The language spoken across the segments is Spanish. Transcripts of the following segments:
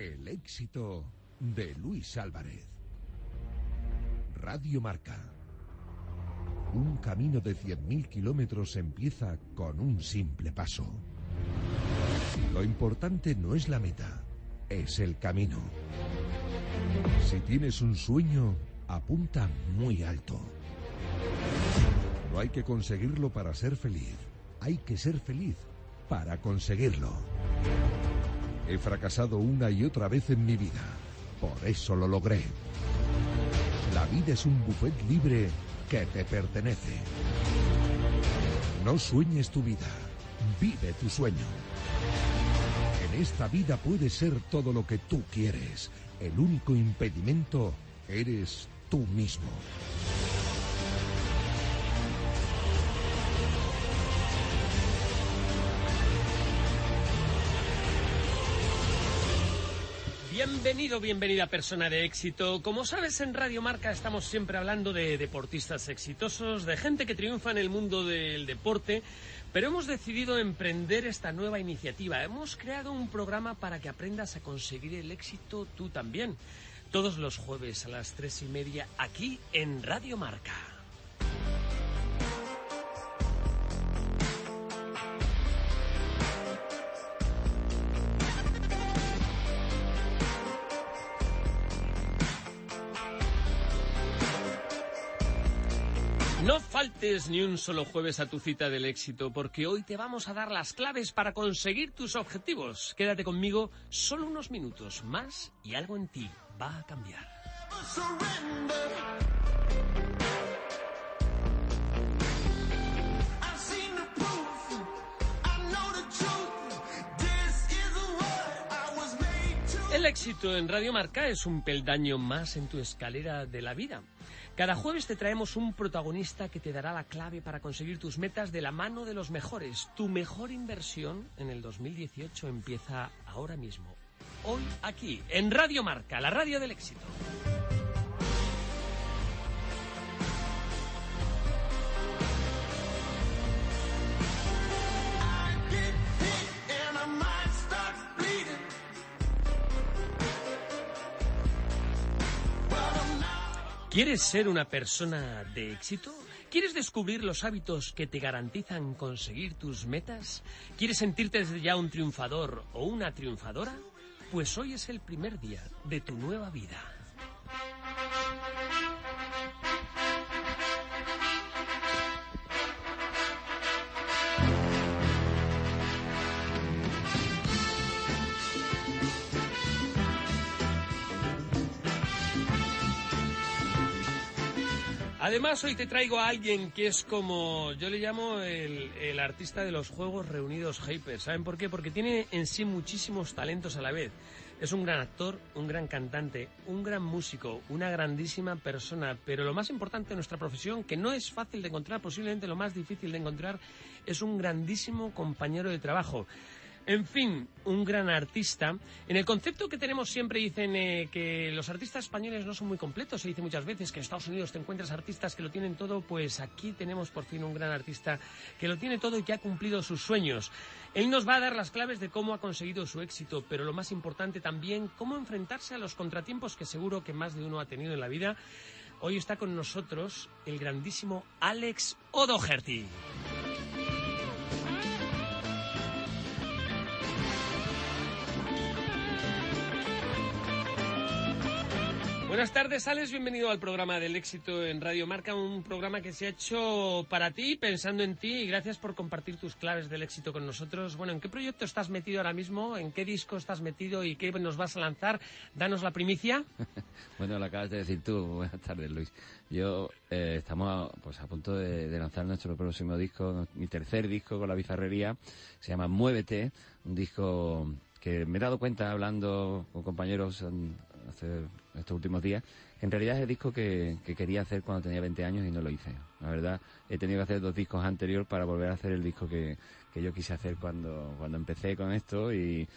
El éxito de Luis Álvarez. Radio Marca. Un camino de 100.000 kilómetros empieza con un simple paso. Lo importante no es la meta, es el camino. Si tienes un sueño, apunta muy alto. No hay que conseguirlo para ser feliz, hay que ser feliz para conseguirlo. He fracasado una y otra vez en mi vida. Por eso lo logré. La vida es un buffet libre que te pertenece. No sueñes tu vida, vive tu sueño. En esta vida puedes ser todo lo que tú quieres. El único impedimento eres tú mismo. Bienvenido, bienvenida persona de éxito. Como sabes, en Radio Marca estamos siempre hablando de deportistas exitosos, de gente que triunfa en el mundo del deporte, pero hemos decidido emprender esta nueva iniciativa. Hemos creado un programa para que aprendas a conseguir el éxito tú también. Todos los jueves a las tres y media aquí en Radio Marca. No faltes ni un solo jueves a tu cita del éxito, porque hoy te vamos a dar las claves para conseguir tus objetivos. Quédate conmigo solo unos minutos más y algo en ti va a cambiar. El éxito en Radio Marca es un peldaño más en tu escalera de la vida. Cada jueves te traemos un protagonista que te dará la clave para conseguir tus metas de la mano de los mejores. Tu mejor inversión en el 2018 empieza ahora mismo. Hoy aquí, en Radio Marca, la radio del éxito. ¿Quieres ser una persona de éxito? ¿Quieres descubrir los hábitos que te garantizan conseguir tus metas? ¿Quieres sentirte desde ya un triunfador o una triunfadora? Pues hoy es el primer día de tu nueva vida. Además, hoy te traigo a alguien que es como, yo le llamo el, el, artista de los juegos reunidos Hyper. ¿Saben por qué? Porque tiene en sí muchísimos talentos a la vez. Es un gran actor, un gran cantante, un gran músico, una grandísima persona. Pero lo más importante de nuestra profesión, que no es fácil de encontrar, posiblemente lo más difícil de encontrar, es un grandísimo compañero de trabajo. En fin, un gran artista. En el concepto que tenemos siempre dicen eh, que los artistas españoles no son muy completos. Se dice muchas veces que en Estados Unidos te encuentras artistas que lo tienen todo. Pues aquí tenemos por fin un gran artista que lo tiene todo y que ha cumplido sus sueños. Él nos va a dar las claves de cómo ha conseguido su éxito, pero lo más importante también, cómo enfrentarse a los contratiempos que seguro que más de uno ha tenido en la vida. Hoy está con nosotros el grandísimo Alex O'Doherty. Buenas tardes, Alex. Bienvenido al programa del éxito en Radio Marca, un programa que se ha hecho para ti, pensando en ti, y gracias por compartir tus claves del éxito con nosotros. Bueno, ¿en qué proyecto estás metido ahora mismo? ¿En qué disco estás metido y qué nos vas a lanzar? Danos la primicia. bueno, lo acabas de decir tú. Buenas tardes, Luis. Yo eh, estamos pues a punto de, de, lanzar nuestro próximo disco, mi tercer disco con la bizarrería. Se llama Muévete, un disco que me he dado cuenta hablando con compañeros hace estos últimos días, que en realidad es el disco que, que, quería hacer cuando tenía 20 años y no lo hice. La verdad, he tenido que hacer dos discos anteriores para volver a hacer el disco que, que yo quise hacer cuando, cuando empecé con esto y,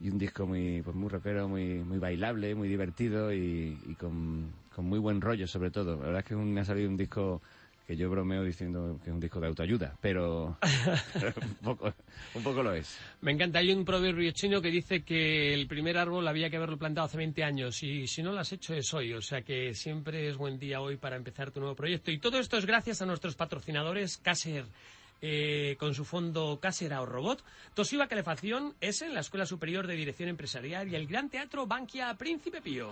y un disco muy, pues muy repero, muy, muy bailable, muy divertido y, y con, con, muy buen rollo sobre todo. La verdad es que me ha salido un disco que yo bromeo diciendo que es un disco de autoayuda, pero, un, poco, un poco lo es. Me encanta, hay un proverbio chino que dice que el primer árbol había que haberlo plantado hace 20 años y si no lo has hecho es hoy, o sea que siempre es buen día hoy para empezar tu nuevo proyecto. Y todo esto es gracias a nuestros patrocinadores Caser. Eh, con su fondo Casera o Robot, Toshiba Calefacción, es en la Escuela Superior de Dirección Empresarial y el Gran Teatro Bankia Príncipe Pío.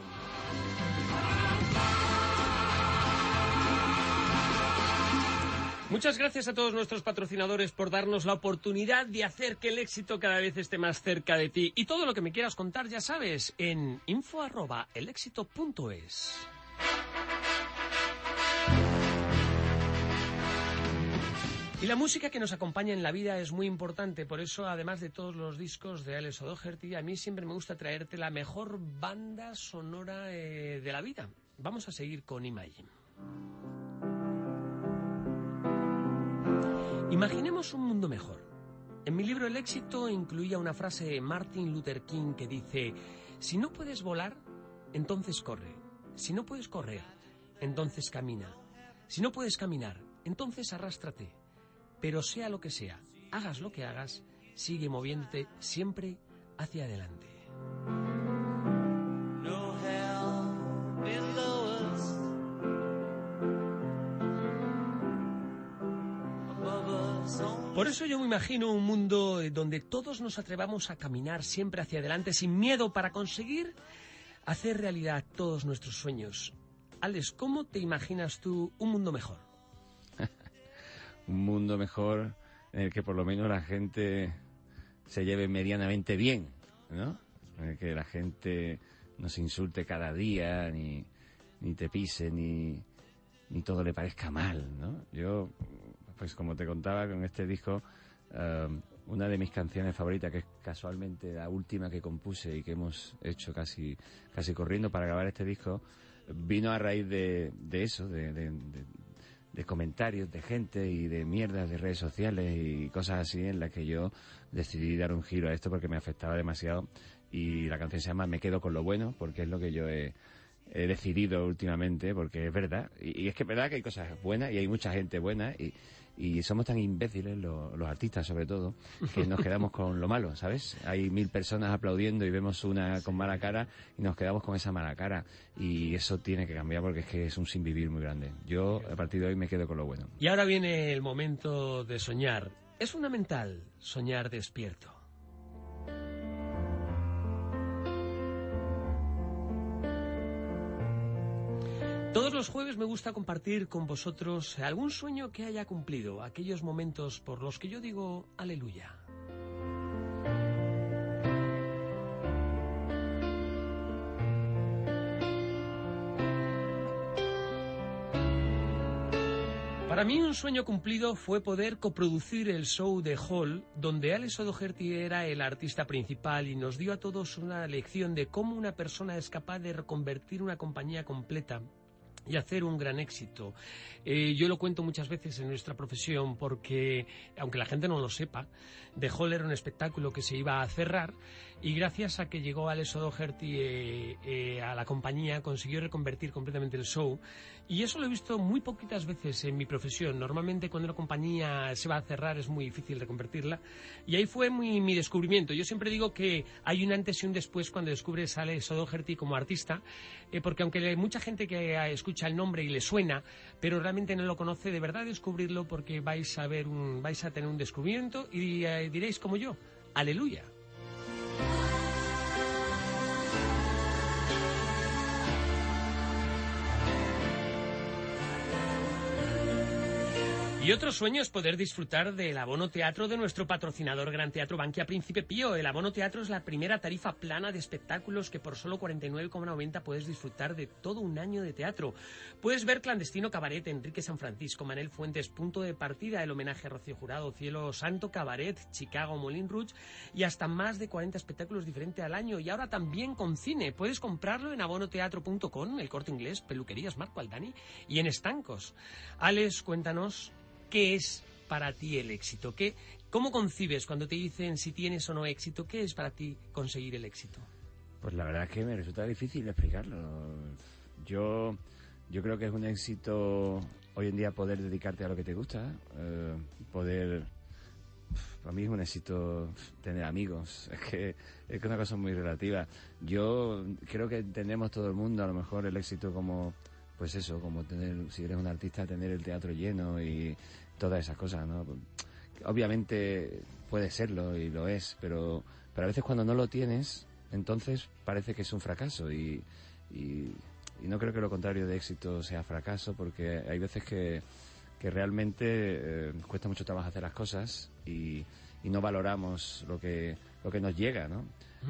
Muchas gracias a todos nuestros patrocinadores por darnos la oportunidad de hacer que el éxito cada vez esté más cerca de ti. Y todo lo que me quieras contar, ya sabes, en info.elexito.es. Y la música que nos acompaña en la vida es muy importante, por eso además de todos los discos de Alex O'Doherty, a mí siempre me gusta traerte la mejor banda sonora eh, de la vida. Vamos a seguir con Imagine. Imaginemos un mundo mejor. En mi libro El éxito incluía una frase de Martin Luther King que dice, si no puedes volar, entonces corre. Si no puedes correr, entonces camina. Si no puedes caminar, entonces arrástrate. Pero sea lo que sea, hagas lo que hagas, sigue moviéndote siempre hacia adelante. Por eso yo me imagino un mundo eh, donde todos nos atrevamos a caminar siempre hacia adelante sin miedo para conseguir hacer realidad todos nuestros sueños. Alex, ¿cómo te imaginas tú un mundo mejor? un mundo mejor en el que por lo menos la gente se lleve medianamente bien, ¿no? En el que la gente no se insulte cada día, ni, ni te pise, ni, ni todo le parezca mal, ¿no? Yo pues como te contaba con este disco, eh, una de mis canciones favoritas, que es casualmente la última que compuse y que hemos hecho casi, casi corriendo para grabar este disco, vino a raíz de, de eso, de, de, comentarios de gente y de mierdas de redes sociales y cosas así en las que yo decidí dar un giro a esto porque me afectaba demasiado. Y la canción se llama Me quedo con lo bueno porque es lo que yo he, he decidido últimamente porque es verdad y, y, es que es verdad que hay cosas buenas y hay mucha gente buena y, y somos tan imbéciles, los artistas sobre todo, que nos quedamos con lo malo, ¿sabes? Hay mil personas aplaudiendo y vemos una con mala cara y nos quedamos con esa mala cara. Y eso tiene que cambiar porque es que es un sin vivir muy grande. Yo a partir de hoy me quedo con lo bueno. Y ahora viene el momento de soñar. Es fundamental soñar despierto. Los jueves me gusta compartir con vosotros algún sueño que haya cumplido, aquellos momentos por los que yo digo aleluya. Para mí un sueño cumplido fue poder coproducir el show de Hall, donde Alex O'Doherty era el artista principal y nos dio a todos una lección de cómo una persona es capaz de reconvertir una compañía completa y hacer un gran éxito. Eh, yo lo cuento muchas veces en nuestra profesión porque, aunque la gente no lo sepa, The Hall era un espectáculo que se iba a cerrar y gracias a que llegó Alex O'Doherty eh, eh, a la compañía consiguió reconvertir completamente el show y eso lo he visto muy poquitas veces en mi profesión. Normalmente cuando una compañía se va a cerrar es muy difícil reconvertirla y ahí fue mi descubrimiento. Yo siempre digo que hay un antes y un después cuando descubres a Alex O'Doherty como artista porque aunque hay mucha gente que escucha el nombre y le suena pero realmente no lo conoce, de verdad descubrirlo porque vais a ver un, vais a tener un descubrimiento y diréis como yo, aleluya. Y otro sueño es poder disfrutar del abono teatro de nuestro patrocinador Gran Teatro Banquia Príncipe Pío. El abono teatro es la primera tarifa plana de espectáculos que por solo 49,90 puedes disfrutar de todo un año de teatro. Puedes ver Clandestino Cabaret, Enrique San Francisco, Manel Fuentes, Punto de Partida, el homenaje a Rocío Jurado, Cielo Santo Cabaret, Chicago, Molin Rouge y hasta más de 40 espectáculos diferentes al año. Y ahora también con cine. Puedes comprarlo en abonoteatro.com, el corte inglés, peluquerías Marco Aldani y en estancos. Alex, cuéntanos ¿qué es para ti el éxito? ¿Qué, ¿Cómo concibes cuando te dicen si tienes o no éxito? ¿Qué es para ti conseguir el éxito? Pues la verdad es que me resulta difícil explicarlo. Yo, yo creo que es un éxito hoy en día poder dedicarte a lo que te gusta, eh, poder para mí es un éxito tener amigos. Es que es una cosa muy relativa. Yo creo que entendemos todo el mundo a lo mejor el éxito como, pues eso, como tener, si eres un artista, tener el teatro lleno y todas esas cosas, ¿no? Obviamente puede serlo y lo es, pero, pero a veces cuando no lo tienes, entonces parece que es un fracaso y, y, no creo que lo contrario de éxito sea fracaso porque hay veces que, que realmente eh, cuesta mucho trabajo hacer las cosas y, y no valoramos lo que, lo que nos llega, ¿no?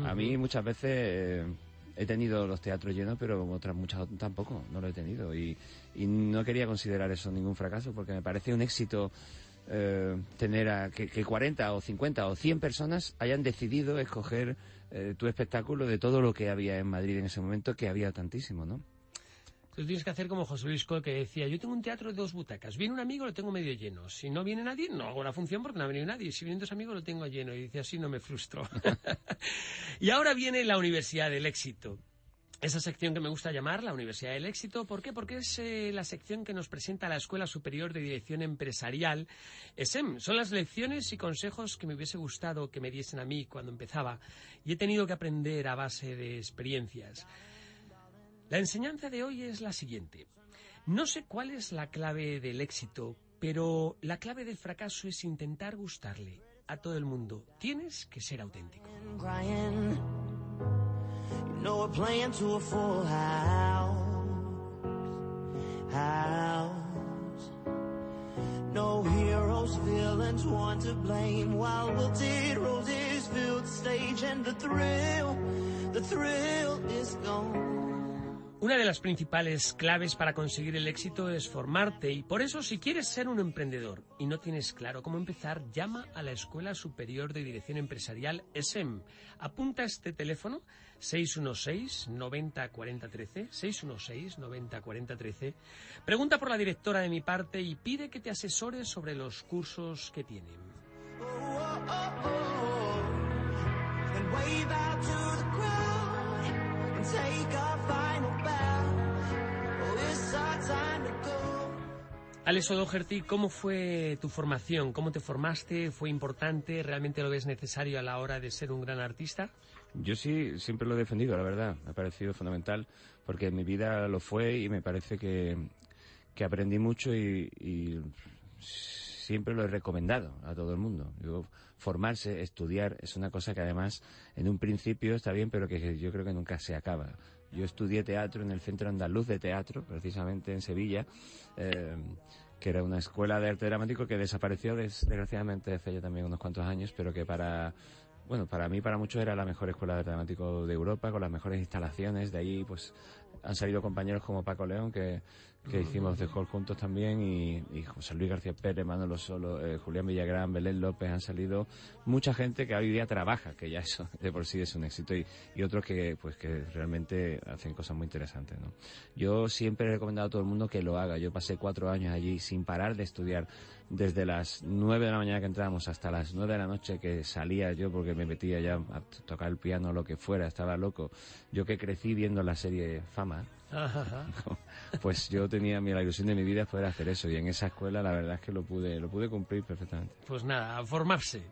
A mí muchas veces eh, he tenido los teatros llenos, pero otras muchas tampoco, no lo he tenido. Y, no quería considerar eso ningún fracaso, porque me parece un éxito eh, tener a, que, que, 40 o 50 o 100 personas hayan decidido escoger eh, tu espectáculo de todo lo que había en Madrid en ese momento, que había tantísimo, ¿no? Tú tienes que hacer como José Luis Col, que decía, yo tengo un teatro de dos butacas, viene un amigo, lo tengo medio lleno. Si no viene nadie, no hago la función porque no ha venido nadie. Si vienen dos amigos, lo tengo lleno. Y dice, así no me frustro. y ahora viene la Universidad del Éxito. Esa sección que me gusta llamar la Universidad del Éxito, ¿por qué? Porque es eh, la sección que nos presenta la Escuela Superior de Dirección Empresarial, ESEM. Son las lecciones y consejos que me hubiese gustado que me diesen a mí cuando empezaba y he tenido que aprender a base de experiencias. La enseñanza de hoy es la siguiente. No sé cuál es la clave del éxito, pero la clave del fracaso es intentar gustarle a todo el mundo. Tienes que ser auténtico. The thrill is gone. Una de las principales claves para conseguir el éxito es formarte y por eso si quieres ser un emprendedor y no tienes claro cómo empezar, llama a la Escuela Superior de Dirección Empresarial ESEM. Apunta este teléfono 616 90 40 13, 616 90 40 13. Pregunta por la directora de mi parte y pide que te asesores sobre los cursos que tienen. Alex O'Doherty, ¿cómo fue tu formación? ¿Cómo te formaste? ¿Fue importante? ¿Realmente lo ves necesario a la hora de ser un gran artista? Yo sí, siempre lo he defendido, la verdad. Me ha parecido fundamental porque en mi vida lo fue y me parece que, aprendí mucho y, siempre lo he recomendado a todo el mundo. formarse, estudiar, es una cosa que además en un principio está bien, pero que yo creo que nunca se acaba. Yo estudié teatro en el Centro Andaluz de Teatro, precisamente en Sevilla, eh, que era una escuela de arte dramático que desapareció desgraciadamente hace ya también unos cuantos años, pero que para bueno, para mí, para muchos era la mejor escuela de dramático de Europa, con las mejores instalaciones. De ahí, pues, han salido compañeros como Paco León, que, que hicimos de Hall juntos también, y, José Luis García Pérez, Manolo Solo, eh, Julián Villagrán, Belén López, han salido mucha gente que hoy día trabaja, que ya eso de por sí es un éxito, y, y otros que, pues, que realmente hacen cosas muy interesantes, ¿no? Yo siempre he recomendado a todo el mundo que lo haga. Yo pasé cuatro años allí sin parar de estudiar desde las nueve de la mañana que entrábamos hasta las nueve de la noche que salía yo porque me metía ya a tocar el piano o lo que fuera, estaba loco. Yo que crecí viendo la serie Fama, pues yo tenía la ilusión de mi vida poder hacer eso y en esa escuela la verdad es que lo pude, lo pude cumplir perfectamente. Pues nada, a formarse.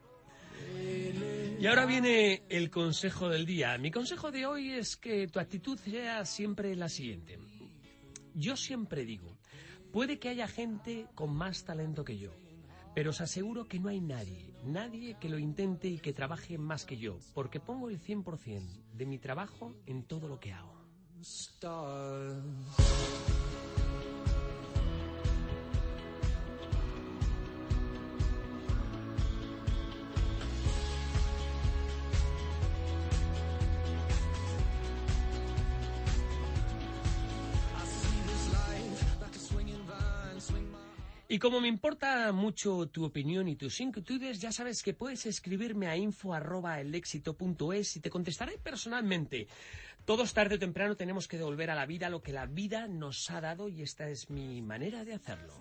Y ahora viene el consejo del día. Mi consejo de hoy es que tu actitud sea siempre la siguiente. Yo siempre digo, Puede que haya gente con más talento que yo, pero os aseguro que no hay nadie, nadie que lo intente y que trabaje más que yo, porque pongo el 100% de mi trabajo en todo lo que hago. Y como me importa mucho tu opinión y tus inquietudes, ya sabes que puedes escribirme a info.elexito.es y te contestaré personalmente. Todos tarde o temprano tenemos que devolver a la vida lo que la vida nos ha dado y esta es mi manera de hacerlo.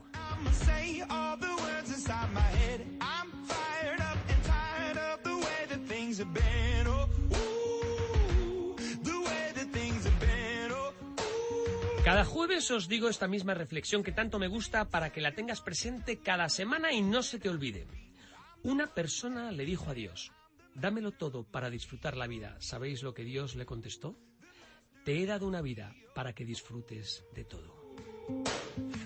Cada jueves os digo esta misma reflexión que tanto me gusta para que la tengas presente cada semana y no se te olvide. Una persona le dijo a Dios, dámelo todo para disfrutar la vida. ¿Sabéis lo que Dios le contestó? Te he dado una vida para que disfrutes de todo.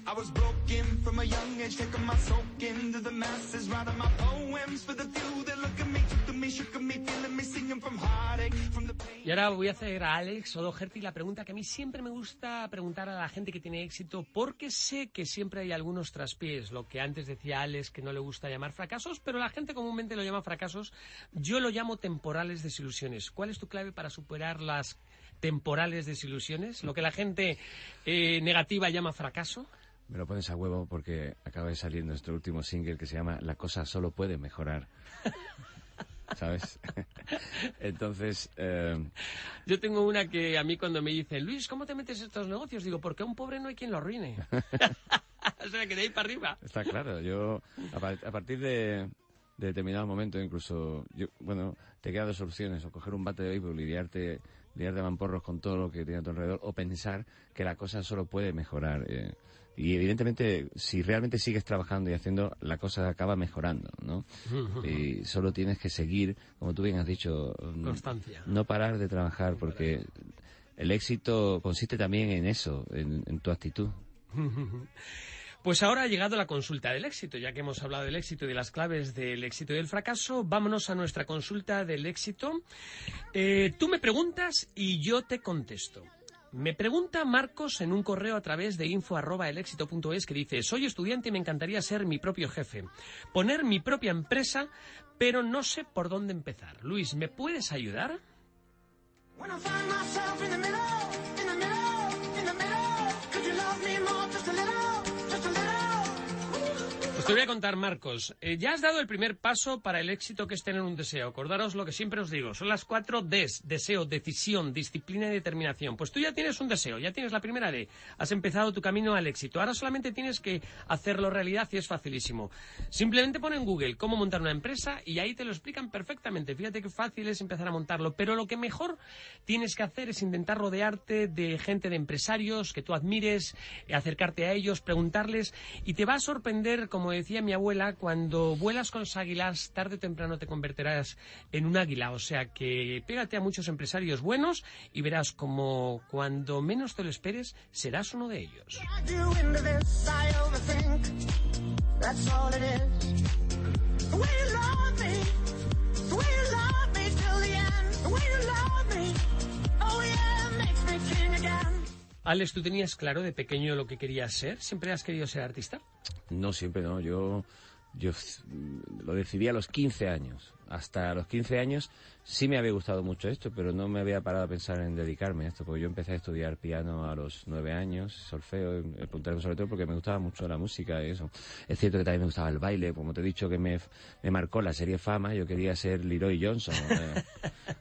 I was broken from a young age, taking my soak into the masses, writing my poems for the few that look at me, took to me, shook me, feeling me, singing from heartache, from the pain. Y ahora voy a hacer a Alex Odoherty la pregunta que a mí siempre me gusta preguntar a la gente que tiene éxito, porque sé que siempre hay algunos traspiés, lo que antes decía Alex que no le gusta llamar fracasos, pero la gente comúnmente lo llama fracasos, yo lo llamo temporales desilusiones. ¿Cuál es tu clave para superar las temporales desilusiones? Lo que la gente eh, negativa llama fracaso. Me lo pones a huevo porque acaba de salir nuestro último single que se llama La cosa solo puede mejorar. ¿Sabes? Entonces... Eh, Yo tengo una que a mí cuando me dicen, Luis, ¿cómo te metes en estos negocios? Digo, porque a un pobre no hay quien lo arruine. o sea, que de ahí para arriba. Está claro. Yo, a, partir de, determinado momento, incluso, yo, bueno, te quedan dos soluciones. O coger un bate de béisbol y liarte, liarte mamporros con todo lo que tiene a tu alrededor, o pensar que la cosa solo puede mejorar. Eh, y evidentemente, si realmente sigues trabajando y haciendo, la cosa acaba mejorando, ¿no? y solo tienes que seguir, como tú bien has dicho, Constancia. no parar de trabajar, porque el éxito consiste también en eso, en, tu actitud. Pues ahora ha llegado la consulta del éxito, ya que hemos hablado del éxito y de las claves del éxito y del fracaso, vámonos a nuestra consulta del éxito. Eh, tú me preguntas y yo te contesto. Me pregunta Marcos en un correo a través de info.elexito.es que dice, soy estudiante y me encantaría ser mi propio jefe, poner mi propia empresa, pero no sé por dónde empezar. Luis, ¿me puedes ayudar? Te voy a contar, Marcos. Eh, ya has dado el primer paso para el éxito que es tener un deseo. Acordaros lo que siempre os digo. Son las cuatro Ds. Deseo, decisión, disciplina y determinación. Pues tú ya tienes un deseo, ya tienes la primera D. Has empezado tu camino al éxito. Ahora solamente tienes que hacerlo realidad y es facilísimo. Simplemente pon en Google cómo montar una empresa y ahí te lo explican perfectamente. Fíjate qué fácil es empezar a montarlo. Pero lo que mejor tienes que hacer es intentar rodearte de gente de empresarios que tú admires, acercarte a ellos, preguntarles y te va a sorprender como decía mi abuela, cuando vuelas con los águilas, tarde o temprano te convertirás en un águila. O sea que pégate a muchos empresarios buenos y verás como cuando menos te lo esperes, serás uno de ellos. Alex, ¿tú tenías claro de pequeño lo que querías ser? ¿Siempre has querido ser artista? No, siempre no. Yo, yo lo decidí a los 15 años hasta los 15 años sí me había gustado mucho esto, pero no me había parado a pensar en dedicarme a esto, porque yo empecé a estudiar piano a los 9 años, solfeo, el puntero sobre todo porque me gustaba mucho la música y eso. Es cierto que también me gustaba el baile, como te he dicho que me, me marcó la serie Fama, yo quería ser Leroy Johnson.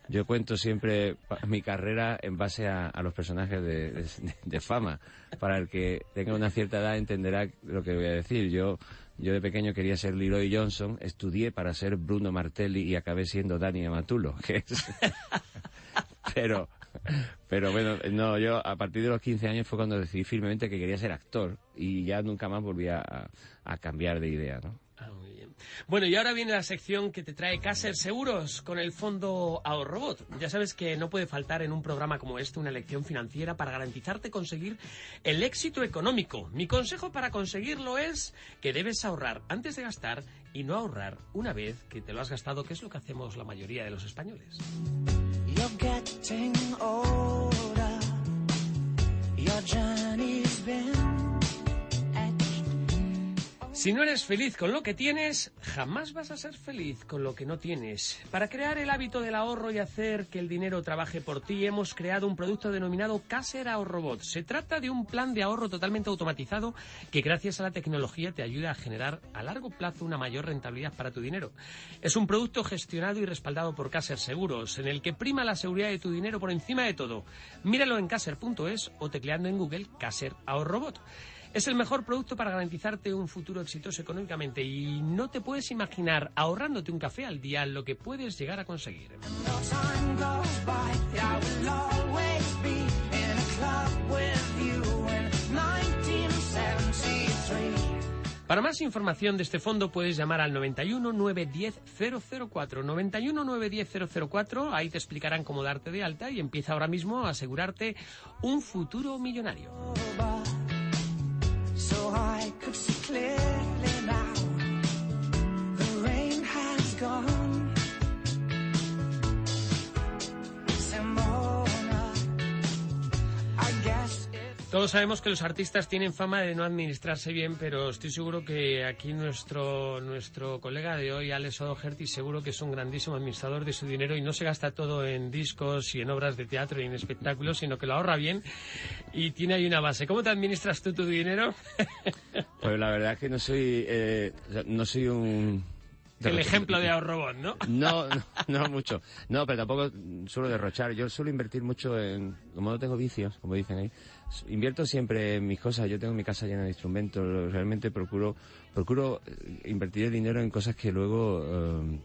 Yo cuento siempre mi carrera en base a, los personajes de, de Fama. Para el que tenga una cierta edad entenderá lo que voy a decir. Yo yo de pequeño quería ser Leroy Johnson, estudié para ser Bruno Martelli y acabé siendo Dani Amatulo, que es... pero, pero bueno, no, yo a partir de los 15 años fue cuando decidí firmemente que quería ser actor y ya nunca más volví a, a cambiar de idea, ¿no? Bueno, y ahora viene la sección que te trae Caser Seguros con el fondo Ahorrobot. Ya sabes que no puede faltar en un programa como este una lección financiera para garantizarte conseguir el éxito económico. Mi consejo para conseguirlo es que debes ahorrar antes de gastar y no ahorrar una vez que te lo has gastado, que es lo que hacemos la mayoría de los españoles. Si no eres feliz con lo que tienes, jamás vas a ser feliz con lo que no tienes. Para crear el hábito del ahorro y hacer que el dinero trabaje por ti, hemos creado un producto denominado Caser Ahorrobot. Se trata de un plan de ahorro totalmente automatizado que gracias a la tecnología te ayuda a generar a largo plazo una mayor rentabilidad para tu dinero. Es un producto gestionado y respaldado por Caser Seguros, en el que prima la seguridad de tu dinero por encima de todo. Míralo en caser.es o tecleando en Google Caser Ahorrobot. Es el mejor producto para garantizarte un futuro exitoso económicamente y no te puedes imaginar ahorrándote un café al día lo que puedes llegar a conseguir. Para más información de este fondo puedes llamar al 91 910 004. 91 910 004, ahí te explicarán cómo darte de alta y empieza ahora mismo a asegurarte un futuro millonario. Could see clearly now. The rain has gone. Todos sabemos que los artistas tienen fama de no administrarse bien, pero estoy seguro que aquí nuestro, nuestro colega de hoy, Alex O'Doherty, seguro que es un grandísimo administrador de su dinero y no se gasta todo en discos y en obras de teatro y en espectáculos, sino que lo ahorra bien y tiene ahí una base. ¿Cómo te administras tú tu dinero? pues la verdad es que no soy, eh, no soy un el ejemplo de ahorrobón, ¿no? ¿no? No, no, mucho. No, pero tampoco suelo derrochar. Yo suelo invertir mucho en, como no tengo vicios, como dicen ahí, invierto siempre en mis cosas. Yo tengo mi casa llena de instrumentos. Realmente procuro, procuro eh, invertir el dinero en cosas que luego eh,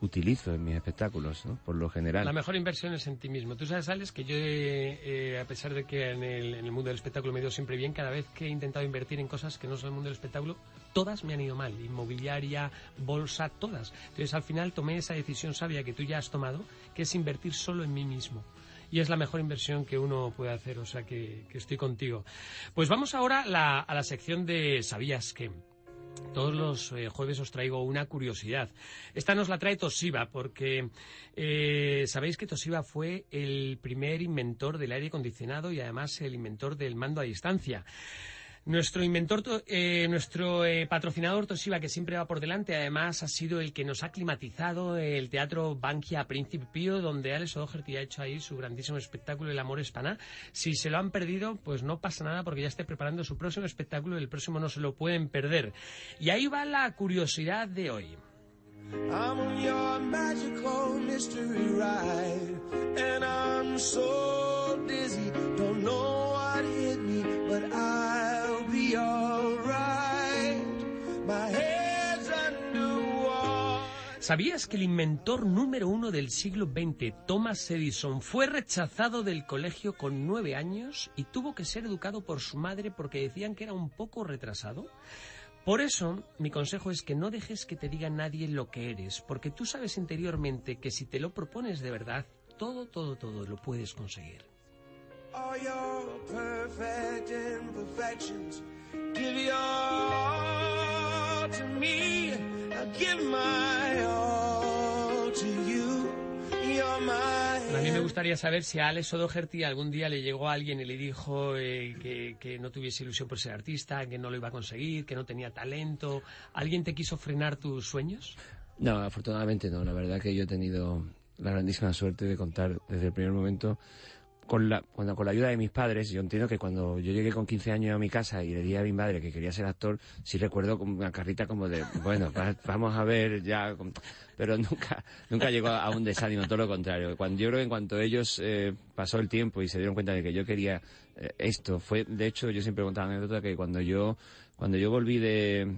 utilizo en mis espectáculos, ¿no? Por lo general. La mejor inversión es en ti mismo. Tú sabes, Alex, que yo, eh, a pesar de que en el, mundo del espectáculo me ido siempre bien, cada vez que he intentado invertir en cosas que no son el mundo del espectáculo, todas me han ido mal. Inmobiliaria, bolsa, todas. Entonces, al final tomé esa decisión sabia que tú ya has tomado, que es invertir solo en mí mismo y es la mejor inversión que uno puede hacer, o sea que, estoy contigo. Pues vamos ahora a la sección de ¿Sabías qué? Todos los eh, jueves os traigo una curiosidad. Esta nos la trae Toshiba porque eh, sabéis que Toshiba fue el primer inventor del aire acondicionado y además el inventor del mando a distancia. Nuestro inventor, eh, nuestro eh, patrocinador Toshiba, que siempre va por delante, además ha sido el que nos ha climatizado el teatro Bankia Príncipe Pío, donde Alex O'Doherty ha hecho ahí su grandísimo espectáculo El amor es Si se lo han perdido, pues no pasa nada porque ya esté preparando su próximo espectáculo y el próximo no se lo pueden perder. Y ahí va la curiosidad de hoy. ¿Sabías que el inventor número uno del siglo XX, Thomas Edison, fue rechazado del colegio con nueve años y tuvo que ser educado por su madre porque decían que era un poco retrasado? Por eso, mi consejo es que no dejes que te diga nadie lo que eres, porque tú sabes interiormente que si te lo propones de verdad, todo, todo, todo lo puedes conseguir. A mí me gustaría saber si a Alex O'Doherty algún día le llegó a alguien y le dijo eh, que, no tuviese ilusión por ser artista, que no lo iba a conseguir, que no tenía talento. ¿Alguien te quiso frenar tus sueños? No, afortunadamente no. La verdad que yo he tenido la grandísima suerte de contar desde el primer momento con la, cuando, con la ayuda de mis padres, yo entiendo que cuando yo llegué con 15 años a mi casa y le dije a mi madre que quería ser actor, sí recuerdo una carrita como de, bueno, vamos a ver ya, pero nunca, nunca llegó a un desánimo, todo lo contrario. Cuando, yo creo en cuanto ellos eh, pasó el tiempo y se dieron cuenta de que yo quería eh, esto, fue, de hecho, yo siempre contaba anécdota que cuando yo cuando yo volví de,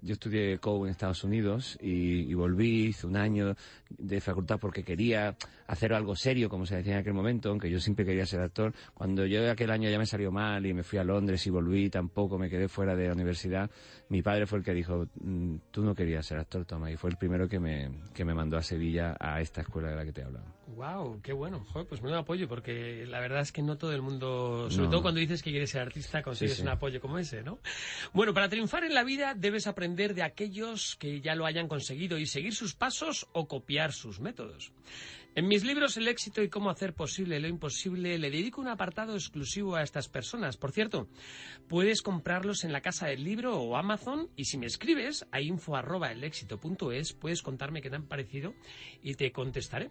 yo estudié COU en Estados Unidos y, volví, hice un año de facultad porque quería hacer algo serio, como se decía en aquel momento, aunque yo siempre quería ser actor. Cuando yo aquel año ya me salió mal y me fui a Londres y volví, tampoco me quedé fuera de la universidad, mi padre fue el que dijo, mm, tú no querías ser actor, Toma, y fue el primero que me, que me mandó a Sevilla a esta escuela de la que te he hablado. Wow, qué bueno. Joder, pues me apoyo porque la verdad es que no todo el mundo, sobre todo cuando dices que quieres ser artista, consigues un apoyo como ese, ¿no? Bueno, para triunfar en la vida debes aprender de aquellos que ya lo hayan conseguido y seguir sus pasos o copiar sus métodos. En mis libros El éxito y cómo hacer posible lo imposible le dedico un apartado exclusivo a estas personas. Por cierto, puedes comprarlos en la casa del libro o Amazon y si me escribes a info@elexito.es puedes contarme qué te han parecido y te contestaré.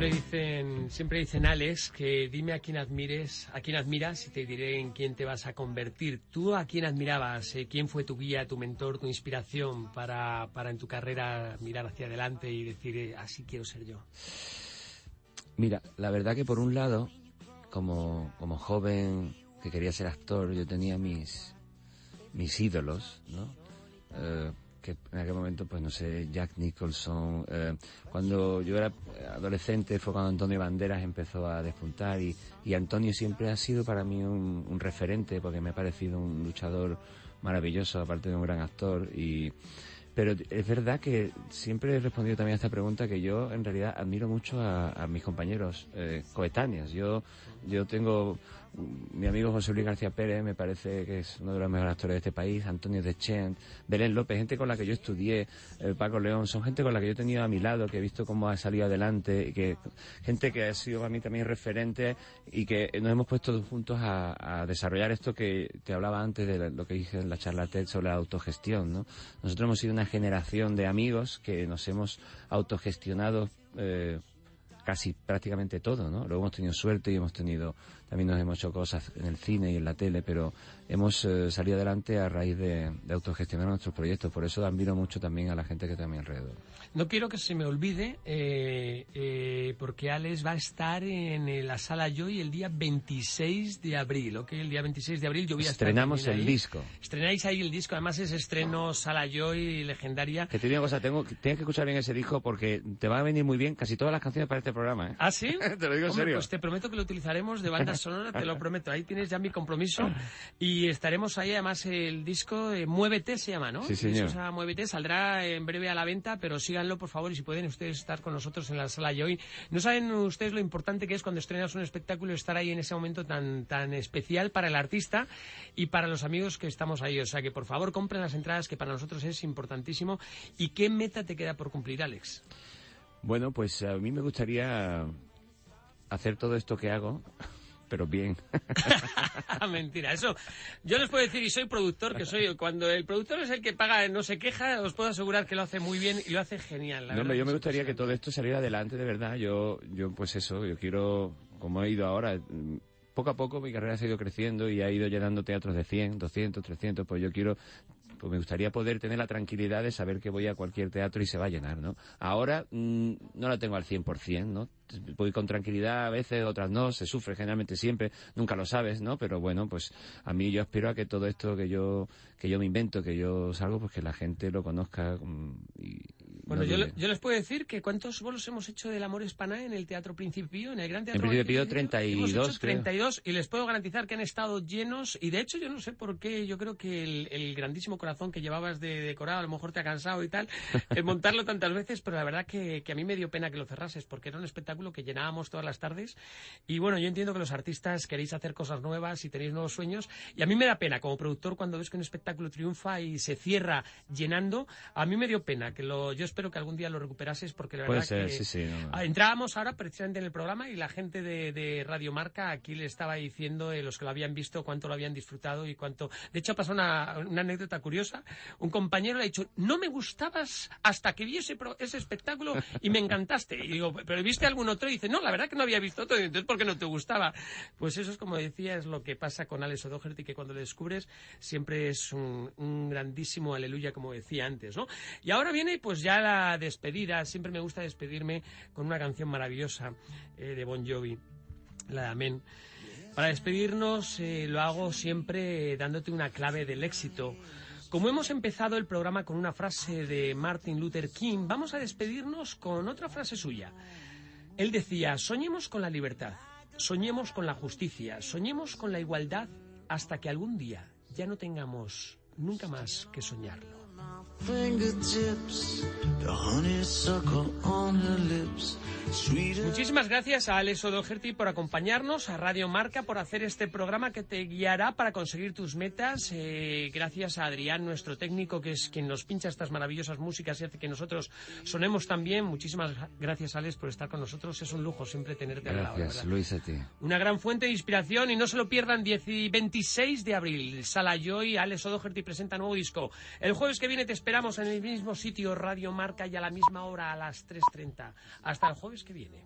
Siempre dicen, siempre dicen Alex que dime a quién admires, a quién admiras y te diré en quién te vas a convertir. ¿Tú a quién admirabas? Eh, ¿Quién fue tu guía, tu mentor, tu inspiración para, para en tu carrera mirar hacia adelante y decir eh, así quiero ser yo? Mira, la verdad que por un lado, como, como joven que quería ser actor, yo tenía mis, mis ídolos, ¿no? Eh, que en aquel momento, pues no sé, Jack Nicholson. Eh, cuando yo era adolescente fue cuando Antonio Banderas empezó a despuntar y, y Antonio siempre ha sido para mí un, referente porque me ha parecido un luchador maravilloso, aparte de un gran actor. y Pero es verdad que siempre he respondido también a esta pregunta que yo en realidad admiro mucho a, a mis compañeros eh, coetáneos. Yo, yo tengo mi amigo José Luis García Pérez me parece que es uno de los mejores actores de este país, Antonio Deschent, Belén López, gente con la que yo estudié, eh, Paco León, son gente con la que yo he tenido a mi lado, que he visto cómo ha salido adelante, y que gente que ha sido para mí también referente y que nos hemos puesto juntos a, a desarrollar esto que te hablaba antes de lo que dije en la charla TED sobre la autogestión. ¿no? Nosotros hemos sido una generación de amigos que nos hemos autogestionado eh, casi prácticamente todo, ¿no? Luego hemos tenido suerte y hemos tenido también nos hemos hecho cosas en el cine y en la tele, pero hemos eh, salido adelante a raíz de, de, autogestionar nuestros proyectos. Por eso admiro mucho también a la gente que está a mi alrededor. No quiero que se me olvide, eh, eh, porque Alex va a estar en la sala Joy el día 26 de abril, ¿ok? El día 26 de abril yo voy a Estrenamos estar el ahí. disco. Estrenáis ahí el disco, además es estreno sala Joy legendaria. Que te digo una cosa, tengo, tienes que escuchar bien ese disco porque te va a venir muy bien casi todas las canciones para este programa, ¿eh? ¿Ah, sí? te lo digo en serio. Pues te prometo que lo utilizaremos de banda sonora, te lo prometo. Ahí tienes ya mi compromiso y estaremos ahí. Además, el disco eh, Muévete se llama, ¿no? Sí, señor. Se llama Muévete, saldrá en breve a la venta, pero síganlo, por favor, y si pueden ustedes estar con nosotros en la sala y hoy. No saben ustedes lo importante que es cuando estrenas un espectáculo estar ahí en ese momento tan, tan especial para el artista y para los amigos que estamos ahí. O sea que, por favor, compren las entradas, que para nosotros es importantísimo. ¿Y qué meta te queda por cumplir, Alex? Bueno, pues a mí me gustaría hacer todo esto que hago, pero bien. Mentira, eso yo les puedo decir, y soy productor, que soy, cuando el productor es el que paga, no se queja, os puedo asegurar que lo hace muy bien y lo hace genial. La No, verdad yo me gustaría que todo esto saliera adelante de verdad. Yo, yo pues eso, yo quiero, como he ido ahora, poco a poco mi carrera ha ido creciendo y ha ido llenando teatros de 100, 200, 300, pues yo quiero, pues me gustaría poder tener la tranquilidad de saber que voy a cualquier teatro y se va a llenar, ¿no? Ahora mm, no la tengo al 100%, ¿no? Voy con tranquilidad a veces, otras no, se sufre generalmente siempre, nunca lo sabes, ¿no? Pero bueno, pues a mí yo aspiro a que todo esto que yo que yo me invento, que yo salgo, pues que la gente lo conozca mm, y Bueno, no yo, le- yo les puedo decir que cuántos bolos hemos hecho del Amor Espaná en el Teatro Principio, en el Gran Teatro. Principio Pío, Hemos 32, hecho creo. 32 y les puedo garantizar que han estado llenos y de hecho yo no sé por qué, yo creo que el, el grandísimo corazón que llevabas de decorado a lo mejor te ha cansado y tal, el montarlo tantas veces, pero la verdad que, que a mí me dio pena que lo cerrases porque era un espectáculo que llenábamos todas las tardes y bueno, yo entiendo que los artistas queréis hacer cosas nuevas y tenéis nuevos sueños y a mí me da pena como productor cuando ves que un espectáculo triunfa y se cierra llenando, a mí me dio pena que lo, yo espero que algún día lo recuperases porque la Puede verdad ser, que sí, sí. no. Ah, Entrábamos ahora precisamente en el programa y la gente de, de Radio Marca aquí le estaba diciendo, eh, los que lo habían visto, cuánto lo habían disfrutado y cuánto... De hecho, pasó una, una anécdota curiosa. Un compañero le ha dicho, no me gustabas hasta que vi ese, pro- ese espectáculo y me encantaste. Y digo, ¿pero viste algún otro? Y dice, no, la verdad que no había visto otro. Entonces, ¿por qué no te gustaba? Pues eso es como decía, es lo que pasa con Alex O'Doherty, que cuando le descubres siempre es un, un grandísimo aleluya, como decía antes, ¿no? Y ahora viene pues ya la despedida. Siempre me gusta despedirme con una canción maravillosa eh, de Bon Jovi, la de Amén. Para despedirnos eh, lo hago siempre dándote una clave del éxito. Como hemos empezado el programa con una frase de Martin Luther King, vamos a despedirnos con otra frase suya. Él decía, soñemos con la libertad, soñemos con la justicia, soñemos con la igualdad hasta que algún día ya no tengamos nunca más que soñarlo. Muchísimas gracias a Alex O'Doherty por acompañarnos, a Radio Marca por hacer este programa que te guiará para conseguir tus metas. Eh, gracias a Adrián, nuestro técnico, que es quien nos pincha estas maravillosas músicas y hace que nosotros sonemos tan bien. Muchísimas gracias, Alex, por estar con nosotros. Es un lujo siempre tenerte al lado. la Gracias. Luis, a ti. Una gran fuente de inspiración y no se lo pierdan 10 y 26 de abril. Sala Joy, Alex O'Doherty presenta nuevo disco. El jueves que viene te espero esperamos en el mismo sitio Radio Marca y a la misma hora a las 3.30. Hasta el jueves que viene.